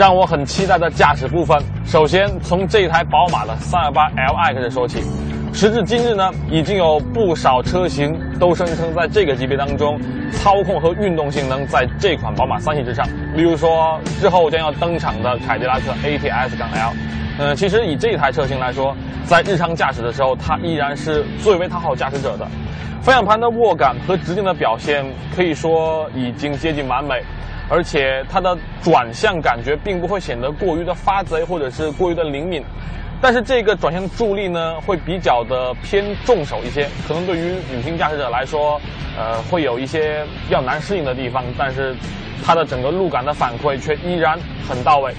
让我很期待的驾驶部分，首先从这台宝马的 328Li 开始说起。时至今日呢，已经有不少车型都声称在这个级别当中，操控和运动性能在这款宝马三系之上。例如说，之后将要登场的凯迪拉克 ATS-L，嗯，其实以这台车型来说，在日常驾驶的时候，它依然是最为讨好驾驶者的。方向盘的握感和直径的表现，可以说已经接近完美。而且它的转向感觉并不会显得过于的发贼或者是过于的灵敏，但是这个转向助力呢会比较的偏重手一些，可能对于女性驾驶者来说，呃会有一些比较难适应的地方，但是它的整个路感的反馈却依然很到位。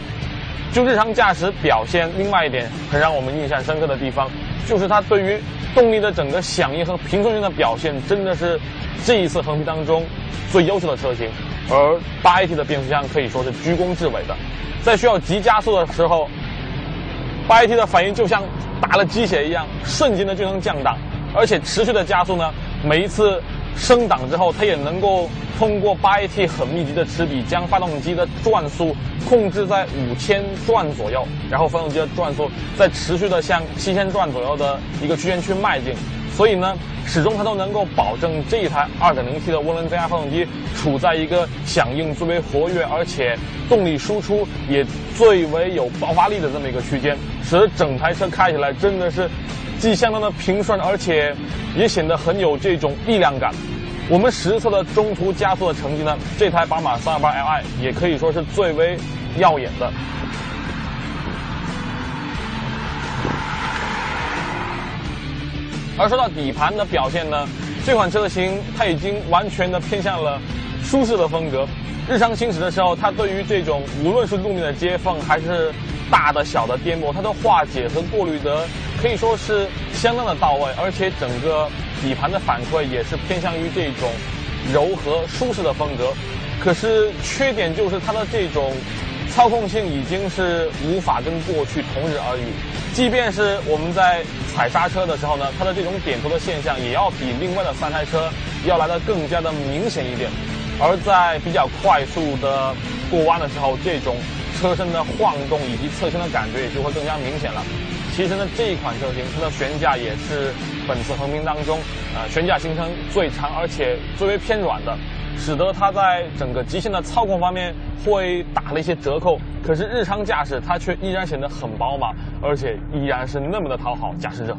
就日常驾驶表现，另外一点很让我们印象深刻的地方，就是它对于动力的整个响应和平顺性的表现，真的是这一次横批当中最优秀的车型。而八 AT 的变速箱可以说是居功至伟的，在需要急加速的时候，八 AT 的反应就像打了鸡血一样，瞬间的就能降档，而且持续的加速呢，每一次升档之后，它也能够通过八 AT 很密集的齿比，将发动机的转速控制在五千转左右，然后发动机的转速在持续的向七千转左右的一个区间去迈进。所以呢，始终它都能够保证这一台 2.0T 的涡轮增压发动机处在一个响应最为活跃，而且动力输出也最为有爆发力的这么一个区间，使得整台车开起来真的是既相当的平顺，而且也显得很有这种力量感。我们实测的中途加速的成绩呢，这台宝马 328Li 也可以说是最为耀眼的。而说到底盘的表现呢，这款车型它已经完全的偏向了舒适的风格。日常行驶的时候，它对于这种无论是路面的接缝还是大的小的颠簸，它的化解和过滤得可以说是相当的到位，而且整个底盘的反馈也是偏向于这种柔和舒适的风格。可是缺点就是它的这种操控性已经是无法跟过去同日而语。即便是我们在踩刹车的时候呢，它的这种点头的现象也要比另外的三台车要来的更加的明显一点。而在比较快速的过弯的时候，这种车身的晃动以及侧倾的感觉也就会更加明显了。其实呢，这一款车型它的悬架也是本次横评当中，呃，悬架行程最长而且最为偏软的。使得它在整个极限的操控方面会打了一些折扣，可是日常驾驶它却依然显得很饱满，而且依然是那么的讨好驾驶者。